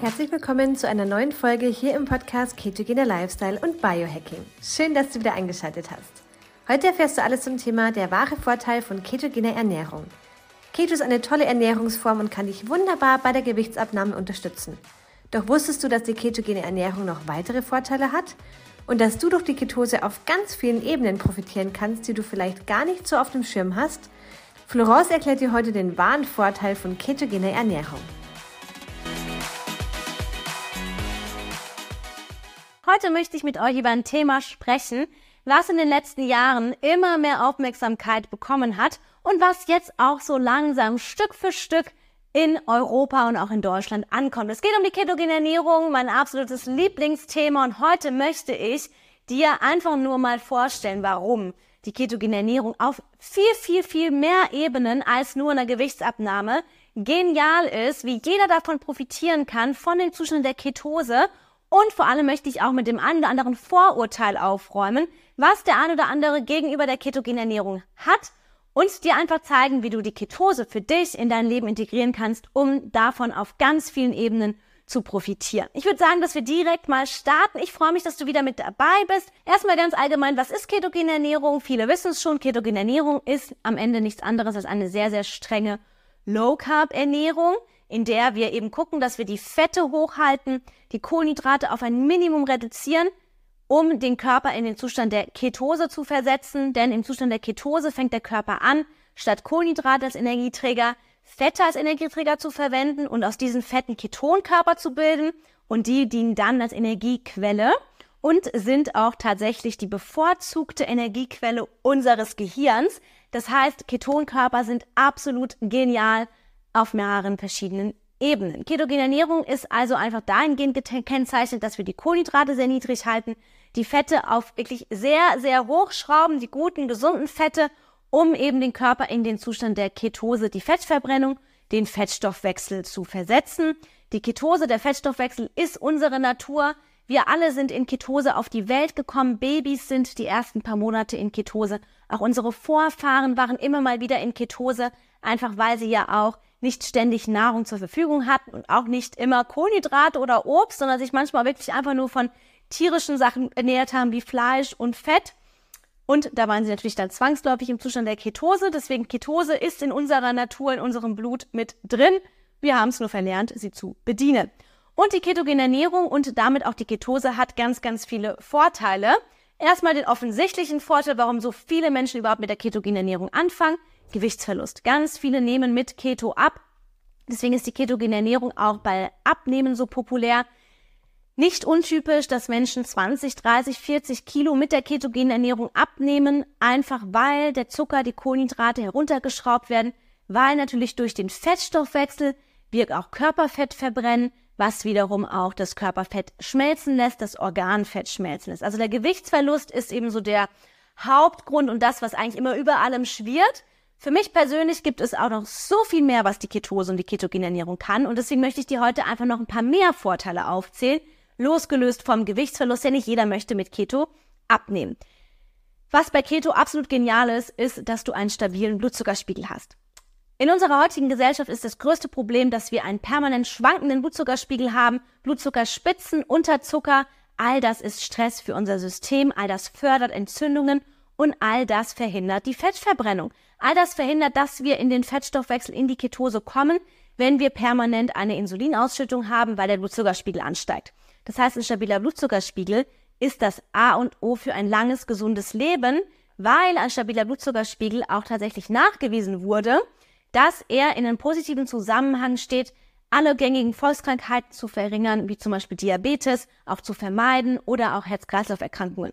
Herzlich willkommen zu einer neuen Folge hier im Podcast Ketogener Lifestyle und Biohacking. Schön, dass du wieder eingeschaltet hast. Heute erfährst du alles zum Thema der wahre Vorteil von ketogener Ernährung. Keto ist eine tolle Ernährungsform und kann dich wunderbar bei der Gewichtsabnahme unterstützen. Doch wusstest du, dass die ketogene Ernährung noch weitere Vorteile hat? Und dass du durch die Ketose auf ganz vielen Ebenen profitieren kannst, die du vielleicht gar nicht so auf dem Schirm hast? Florence erklärt dir heute den wahren Vorteil von ketogener Ernährung. Heute möchte ich mit euch über ein Thema sprechen, was in den letzten Jahren immer mehr Aufmerksamkeit bekommen hat und was jetzt auch so langsam Stück für Stück in Europa und auch in Deutschland ankommt. Es geht um die ketogene Ernährung, mein absolutes Lieblingsthema und heute möchte ich dir einfach nur mal vorstellen, warum die ketogene Ernährung auf viel, viel, viel mehr Ebenen als nur einer Gewichtsabnahme genial ist, wie jeder davon profitieren kann von dem Zustand der Ketose und vor allem möchte ich auch mit dem einen oder anderen Vorurteil aufräumen, was der ein oder andere gegenüber der ketogenen Ernährung hat und dir einfach zeigen, wie du die Ketose für dich in dein Leben integrieren kannst, um davon auf ganz vielen Ebenen zu profitieren. Ich würde sagen, dass wir direkt mal starten. Ich freue mich, dass du wieder mit dabei bist. Erstmal ganz allgemein, was ist ketogene Ernährung? Viele wissen es schon, ketogene Ernährung ist am Ende nichts anderes als eine sehr, sehr strenge Low-Carb-Ernährung in der wir eben gucken, dass wir die Fette hochhalten, die Kohlenhydrate auf ein Minimum reduzieren, um den Körper in den Zustand der Ketose zu versetzen. Denn im Zustand der Ketose fängt der Körper an, statt Kohlenhydrate als Energieträger Fette als Energieträger zu verwenden und aus diesen Fetten Ketonkörper zu bilden. Und die dienen dann als Energiequelle und sind auch tatsächlich die bevorzugte Energiequelle unseres Gehirns. Das heißt, Ketonkörper sind absolut genial auf mehreren verschiedenen Ebenen. Ketogene Ernährung ist also einfach dahingehend gekennzeichnet, dass wir die Kohlenhydrate sehr niedrig halten, die Fette auf wirklich sehr, sehr hoch schrauben, die guten, gesunden Fette, um eben den Körper in den Zustand der Ketose, die Fettverbrennung, den Fettstoffwechsel zu versetzen. Die Ketose, der Fettstoffwechsel ist unsere Natur. Wir alle sind in Ketose auf die Welt gekommen. Babys sind die ersten paar Monate in Ketose. Auch unsere Vorfahren waren immer mal wieder in Ketose, einfach weil sie ja auch nicht ständig Nahrung zur Verfügung hatten und auch nicht immer Kohlenhydrate oder Obst, sondern sich manchmal wirklich einfach nur von tierischen Sachen ernährt haben wie Fleisch und Fett. Und da waren sie natürlich dann zwangsläufig im Zustand der Ketose. Deswegen Ketose ist in unserer Natur, in unserem Blut mit drin. Wir haben es nur verlernt, sie zu bedienen. Und die ketogene Ernährung und damit auch die Ketose hat ganz, ganz viele Vorteile. Erstmal den offensichtlichen Vorteil, warum so viele Menschen überhaupt mit der ketogenen Ernährung anfangen. Gewichtsverlust. Ganz viele nehmen mit Keto ab. Deswegen ist die ketogene Ernährung auch bei Abnehmen so populär. Nicht untypisch, dass Menschen 20, 30, 40 Kilo mit der ketogenen Ernährung abnehmen, einfach weil der Zucker, die Kohlenhydrate heruntergeschraubt werden, weil natürlich durch den Fettstoffwechsel wir auch Körperfett verbrennen, was wiederum auch das Körperfett schmelzen lässt, das Organfett schmelzen lässt. Also der Gewichtsverlust ist eben so der Hauptgrund und das, was eigentlich immer über allem schwirrt. Für mich persönlich gibt es auch noch so viel mehr, was die Ketose und die ketogene Ernährung kann. Und deswegen möchte ich dir heute einfach noch ein paar mehr Vorteile aufzählen, losgelöst vom Gewichtsverlust, denn nicht jeder möchte mit Keto abnehmen. Was bei Keto absolut genial ist, ist, dass du einen stabilen Blutzuckerspiegel hast. In unserer heutigen Gesellschaft ist das größte Problem, dass wir einen permanent schwankenden Blutzuckerspiegel haben, Blutzuckerspitzen, Unterzucker. All das ist Stress für unser System, all das fördert Entzündungen und all das verhindert die Fettverbrennung. All das verhindert, dass wir in den Fettstoffwechsel in die Ketose kommen, wenn wir permanent eine Insulinausschüttung haben, weil der Blutzuckerspiegel ansteigt. Das heißt, ein stabiler Blutzuckerspiegel ist das A und O für ein langes, gesundes Leben, weil ein stabiler Blutzuckerspiegel auch tatsächlich nachgewiesen wurde, dass er in einem positiven Zusammenhang steht, alle gängigen Volkskrankheiten zu verringern, wie zum Beispiel Diabetes, auch zu vermeiden oder auch Herz-Kreislauf-Erkrankungen.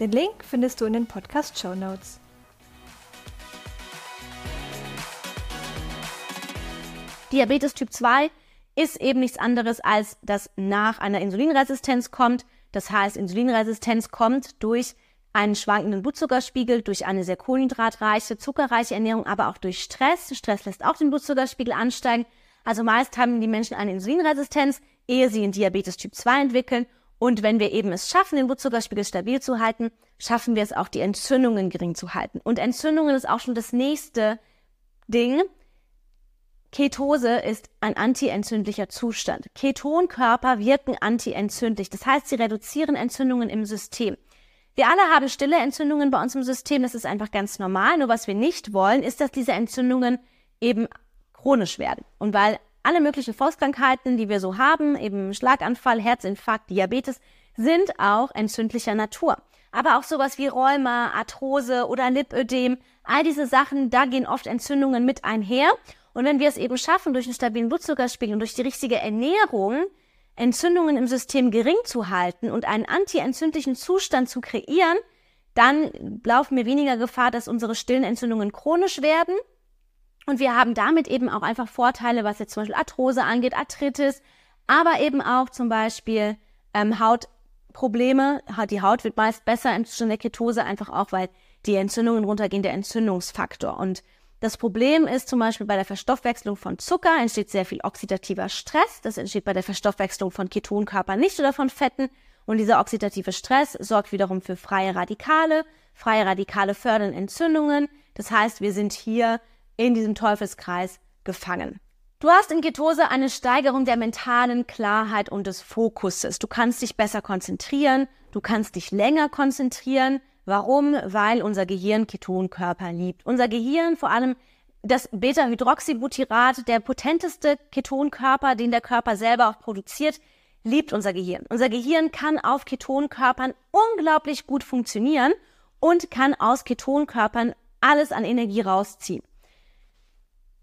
Den Link findest du in den Podcast Show Notes. Diabetes Typ 2 ist eben nichts anderes, als dass nach einer Insulinresistenz kommt. Das heißt, Insulinresistenz kommt durch einen schwankenden Blutzuckerspiegel, durch eine sehr kohlenhydratreiche, zuckerreiche Ernährung, aber auch durch Stress. Stress lässt auch den Blutzuckerspiegel ansteigen. Also meist haben die Menschen eine Insulinresistenz, ehe sie in Diabetes Typ 2 entwickeln. Und wenn wir eben es schaffen, den Blutzuckerspiegel stabil zu halten, schaffen wir es auch, die Entzündungen gering zu halten. Und Entzündungen ist auch schon das nächste Ding. Ketose ist ein antientzündlicher Zustand. Ketonkörper wirken antientzündlich. Das heißt, sie reduzieren Entzündungen im System. Wir alle haben stille Entzündungen bei uns im System. Das ist einfach ganz normal. Nur was wir nicht wollen, ist, dass diese Entzündungen eben chronisch werden. Und weil alle möglichen Volkskrankheiten, die wir so haben, eben Schlaganfall, Herzinfarkt, Diabetes, sind auch entzündlicher Natur. Aber auch sowas wie Rheuma, Arthrose oder Lipödem, all diese Sachen, da gehen oft Entzündungen mit einher. Und wenn wir es eben schaffen, durch einen stabilen Blutzuckerspiegel und durch die richtige Ernährung Entzündungen im System gering zu halten und einen antientzündlichen Zustand zu kreieren, dann laufen wir weniger Gefahr, dass unsere stillen Entzündungen chronisch werden. Und wir haben damit eben auch einfach Vorteile, was jetzt zum Beispiel Arthrose angeht, Arthritis, aber eben auch zum Beispiel ähm, Hautprobleme. Die Haut wird meist besser im Zustand der Ketose, einfach auch, weil die Entzündungen runtergehen, der Entzündungsfaktor. Und das Problem ist zum Beispiel bei der Verstoffwechslung von Zucker entsteht sehr viel oxidativer Stress. Das entsteht bei der Verstoffwechslung von Ketonkörpern nicht oder von Fetten. Und dieser oxidative Stress sorgt wiederum für freie Radikale. Freie Radikale fördern Entzündungen. Das heißt, wir sind hier in diesem Teufelskreis gefangen. Du hast in Ketose eine Steigerung der mentalen Klarheit und des Fokuses. Du kannst dich besser konzentrieren, du kannst dich länger konzentrieren, Warum? Weil unser Gehirn Ketonkörper liebt. Unser Gehirn, vor allem das Beta-Hydroxybutyrat, der potenteste Ketonkörper, den der Körper selber auch produziert, liebt unser Gehirn. Unser Gehirn kann auf Ketonkörpern unglaublich gut funktionieren und kann aus Ketonkörpern alles an Energie rausziehen.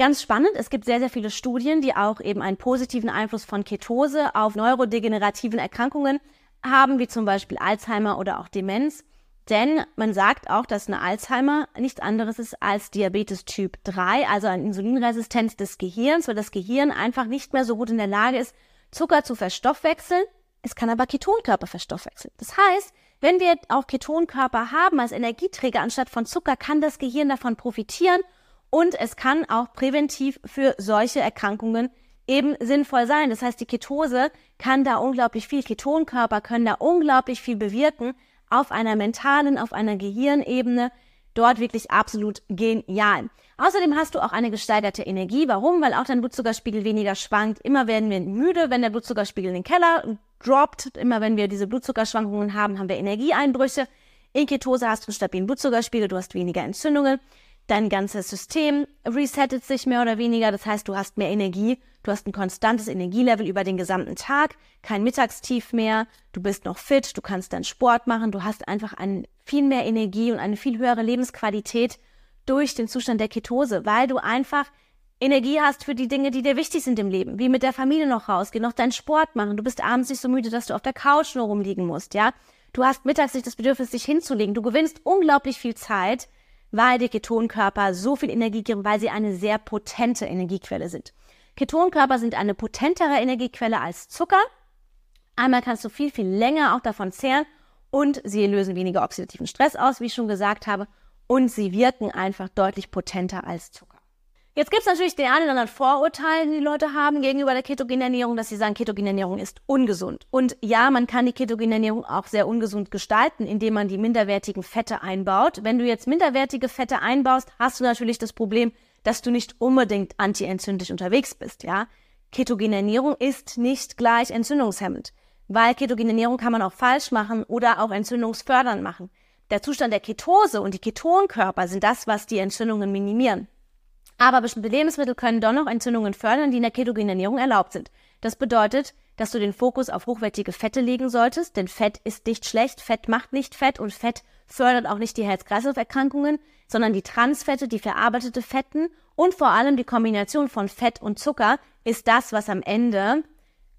Ganz spannend, es gibt sehr, sehr viele Studien, die auch eben einen positiven Einfluss von Ketose auf neurodegenerativen Erkrankungen haben, wie zum Beispiel Alzheimer oder auch Demenz. Denn man sagt auch, dass eine Alzheimer nichts anderes ist als Diabetes Typ 3, also eine Insulinresistenz des Gehirns, weil das Gehirn einfach nicht mehr so gut in der Lage ist, Zucker zu verstoffwechseln. Es kann aber Ketonkörper verstoffwechseln. Das heißt, wenn wir auch Ketonkörper haben als Energieträger anstatt von Zucker, kann das Gehirn davon profitieren und es kann auch präventiv für solche Erkrankungen eben sinnvoll sein. Das heißt, die Ketose kann da unglaublich viel, Ketonkörper können da unglaublich viel bewirken, auf einer mentalen, auf einer Gehirnebene dort wirklich absolut genial. Außerdem hast du auch eine gesteigerte Energie. Warum? Weil auch dein Blutzuckerspiegel weniger schwankt. Immer werden wir müde, wenn der Blutzuckerspiegel in den Keller droppt. Immer wenn wir diese Blutzuckerschwankungen haben, haben wir Energieeinbrüche. In Ketose hast du einen stabilen Blutzuckerspiegel, du hast weniger Entzündungen dein ganzes System resettet sich mehr oder weniger. Das heißt, du hast mehr Energie, du hast ein konstantes Energielevel über den gesamten Tag, kein Mittagstief mehr, du bist noch fit, du kannst dann Sport machen, du hast einfach ein, viel mehr Energie und eine viel höhere Lebensqualität durch den Zustand der Ketose, weil du einfach Energie hast für die Dinge, die dir wichtig sind im Leben, wie mit der Familie noch rausgehen, noch deinen Sport machen. Du bist abends nicht so müde, dass du auf der Couch nur rumliegen musst, ja. Du hast mittags nicht das Bedürfnis, dich hinzulegen. Du gewinnst unglaublich viel Zeit weil die Ketonkörper so viel Energie geben, weil sie eine sehr potente Energiequelle sind. Ketonkörper sind eine potentere Energiequelle als Zucker. Einmal kannst du viel, viel länger auch davon zehren und sie lösen weniger oxidativen Stress aus, wie ich schon gesagt habe, und sie wirken einfach deutlich potenter als Zucker. Jetzt gibt es natürlich den einen oder anderen Vorurteil, die, die Leute haben gegenüber der ketogenen Ernährung, dass sie sagen, ketogene Ernährung ist ungesund. Und ja, man kann die ketogene Ernährung auch sehr ungesund gestalten, indem man die minderwertigen Fette einbaut. Wenn du jetzt minderwertige Fette einbaust, hast du natürlich das Problem, dass du nicht unbedingt antientzündlich unterwegs bist, ja. Ketogene Ernährung ist nicht gleich entzündungshemmend, weil ketogene Ernährung kann man auch falsch machen oder auch entzündungsfördernd machen. Der Zustand der Ketose und die Ketonkörper sind das, was die Entzündungen minimieren. Aber bestimmte Lebensmittel können doch noch Entzündungen fördern, die in der ketogenen Ernährung erlaubt sind. Das bedeutet, dass du den Fokus auf hochwertige Fette legen solltest, denn Fett ist nicht schlecht, Fett macht nicht Fett und Fett fördert auch nicht die Herz-Kreislauf-Erkrankungen, sondern die Transfette, die verarbeitete Fetten und vor allem die Kombination von Fett und Zucker ist das, was am Ende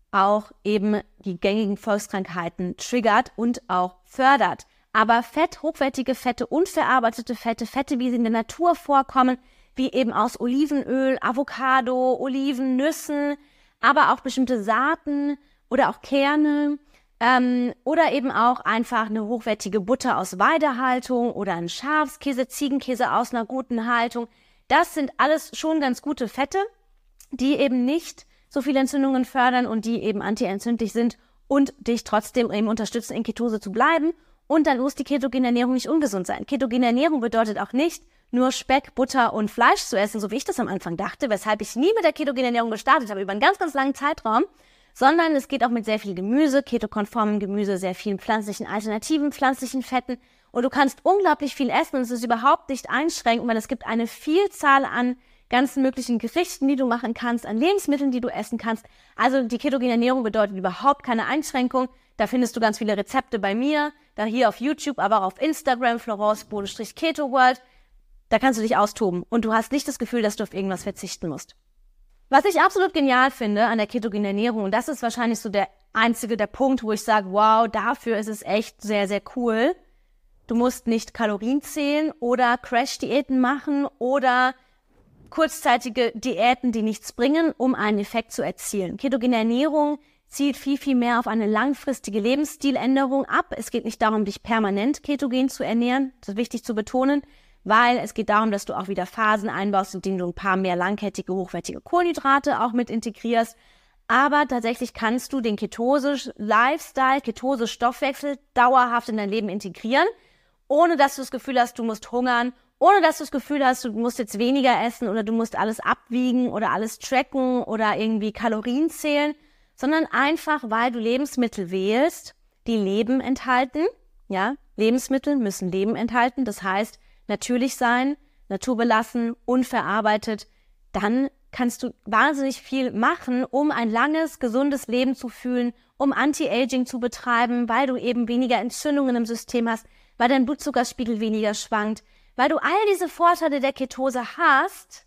auch eben die gängigen Volkskrankheiten triggert und auch fördert. Aber Fett, hochwertige Fette und verarbeitete Fette, Fette, wie sie in der Natur vorkommen, wie eben aus Olivenöl, Avocado, Oliven, Nüssen, aber auch bestimmte Saaten oder auch Kerne ähm, oder eben auch einfach eine hochwertige Butter aus Weidehaltung oder ein Schafskäse, Ziegenkäse aus einer guten Haltung. Das sind alles schon ganz gute Fette, die eben nicht so viele Entzündungen fördern und die eben antientzündlich sind und dich trotzdem eben unterstützen, in Ketose zu bleiben. Und dann muss die ketogene Ernährung nicht ungesund sein. Ketogene Ernährung bedeutet auch nicht, nur Speck, Butter und Fleisch zu essen, so wie ich das am Anfang dachte, weshalb ich nie mit der ketogenen Ernährung gestartet habe, über einen ganz, ganz langen Zeitraum, sondern es geht auch mit sehr viel Gemüse, ketokonformem Gemüse, sehr vielen pflanzlichen alternativen pflanzlichen Fetten und du kannst unglaublich viel essen und es ist überhaupt nicht einschränkend, weil es gibt eine Vielzahl an ganzen möglichen Gerichten, die du machen kannst, an Lebensmitteln, die du essen kannst. Also die ketogene Ernährung bedeutet überhaupt keine Einschränkung. Da findest du ganz viele Rezepte bei mir, da hier auf YouTube, aber auch auf Instagram, Florence-Keto World. Da kannst du dich austoben und du hast nicht das Gefühl, dass du auf irgendwas verzichten musst. Was ich absolut genial finde an der ketogenen Ernährung, und das ist wahrscheinlich so der einzige, der Punkt, wo ich sage, wow, dafür ist es echt sehr, sehr cool. Du musst nicht Kalorien zählen oder Crash-Diäten machen oder kurzzeitige Diäten, die nichts bringen, um einen Effekt zu erzielen. Ketogene Ernährung zielt viel, viel mehr auf eine langfristige Lebensstiländerung ab. Es geht nicht darum, dich permanent ketogen zu ernähren. Das ist wichtig zu betonen weil es geht darum, dass du auch wieder Phasen einbaust, in denen du ein paar mehr langkettige, hochwertige Kohlenhydrate auch mit integrierst. Aber tatsächlich kannst du den Ketose-Lifestyle, Ketose-Stoffwechsel dauerhaft in dein Leben integrieren, ohne dass du das Gefühl hast, du musst hungern, ohne dass du das Gefühl hast, du musst jetzt weniger essen oder du musst alles abwiegen oder alles tracken oder irgendwie Kalorien zählen, sondern einfach, weil du Lebensmittel wählst, die Leben enthalten. Ja, Lebensmittel müssen Leben enthalten. Das heißt, natürlich sein, naturbelassen, unverarbeitet, dann kannst du wahnsinnig viel machen, um ein langes, gesundes Leben zu fühlen, um Anti-Aging zu betreiben, weil du eben weniger Entzündungen im System hast, weil dein Blutzuckerspiegel weniger schwankt, weil du all diese Vorteile der Ketose hast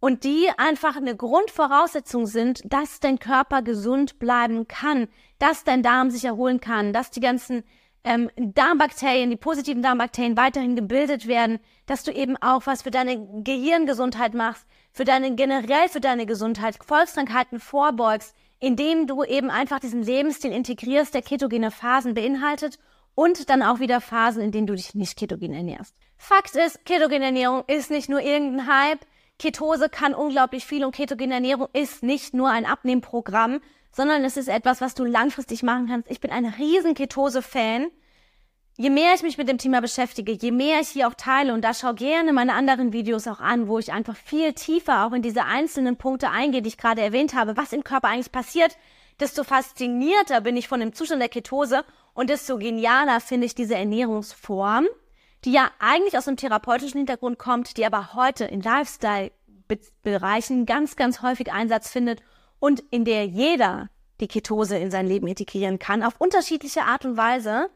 und die einfach eine Grundvoraussetzung sind, dass dein Körper gesund bleiben kann, dass dein Darm sich erholen kann, dass die ganzen ähm, Darmbakterien, die positiven Darmbakterien weiterhin gebildet werden, dass du eben auch was für deine Gehirngesundheit machst, für deine generell für deine Gesundheit, Volkskrankheiten vorbeugst, indem du eben einfach diesen Lebensstil integrierst, der ketogene Phasen beinhaltet und dann auch wieder Phasen, in denen du dich nicht ketogen ernährst. Fakt ist, ketogene Ernährung ist nicht nur irgendein Hype. Ketose kann unglaublich viel und ketogene Ernährung ist nicht nur ein Abnehmprogramm, sondern es ist etwas, was du langfristig machen kannst. Ich bin ein riesen Ketose-Fan. Je mehr ich mich mit dem Thema beschäftige, je mehr ich hier auch teile, und da schau gerne meine anderen Videos auch an, wo ich einfach viel tiefer auch in diese einzelnen Punkte eingehe, die ich gerade erwähnt habe, was im Körper eigentlich passiert, desto faszinierter bin ich von dem Zustand der Ketose und desto genialer finde ich diese Ernährungsform, die ja eigentlich aus einem therapeutischen Hintergrund kommt, die aber heute in Lifestyle-Bereichen ganz, ganz häufig Einsatz findet und in der jeder die Ketose in sein Leben integrieren kann, auf unterschiedliche Art und Weise,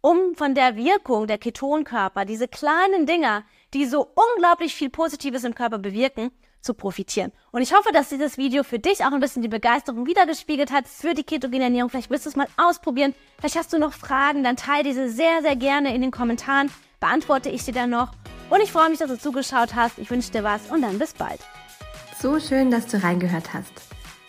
um von der Wirkung der Ketonkörper, diese kleinen Dinger, die so unglaublich viel Positives im Körper bewirken, zu profitieren. Und ich hoffe, dass dieses Video für dich auch ein bisschen die Begeisterung wiedergespiegelt hat für die ketogene Ernährung. Vielleicht willst du es mal ausprobieren. Vielleicht hast du noch Fragen, dann teile diese sehr, sehr gerne in den Kommentaren. Beantworte ich dir dann noch. Und ich freue mich, dass du zugeschaut hast. Ich wünsche dir was und dann bis bald. So schön, dass du reingehört hast.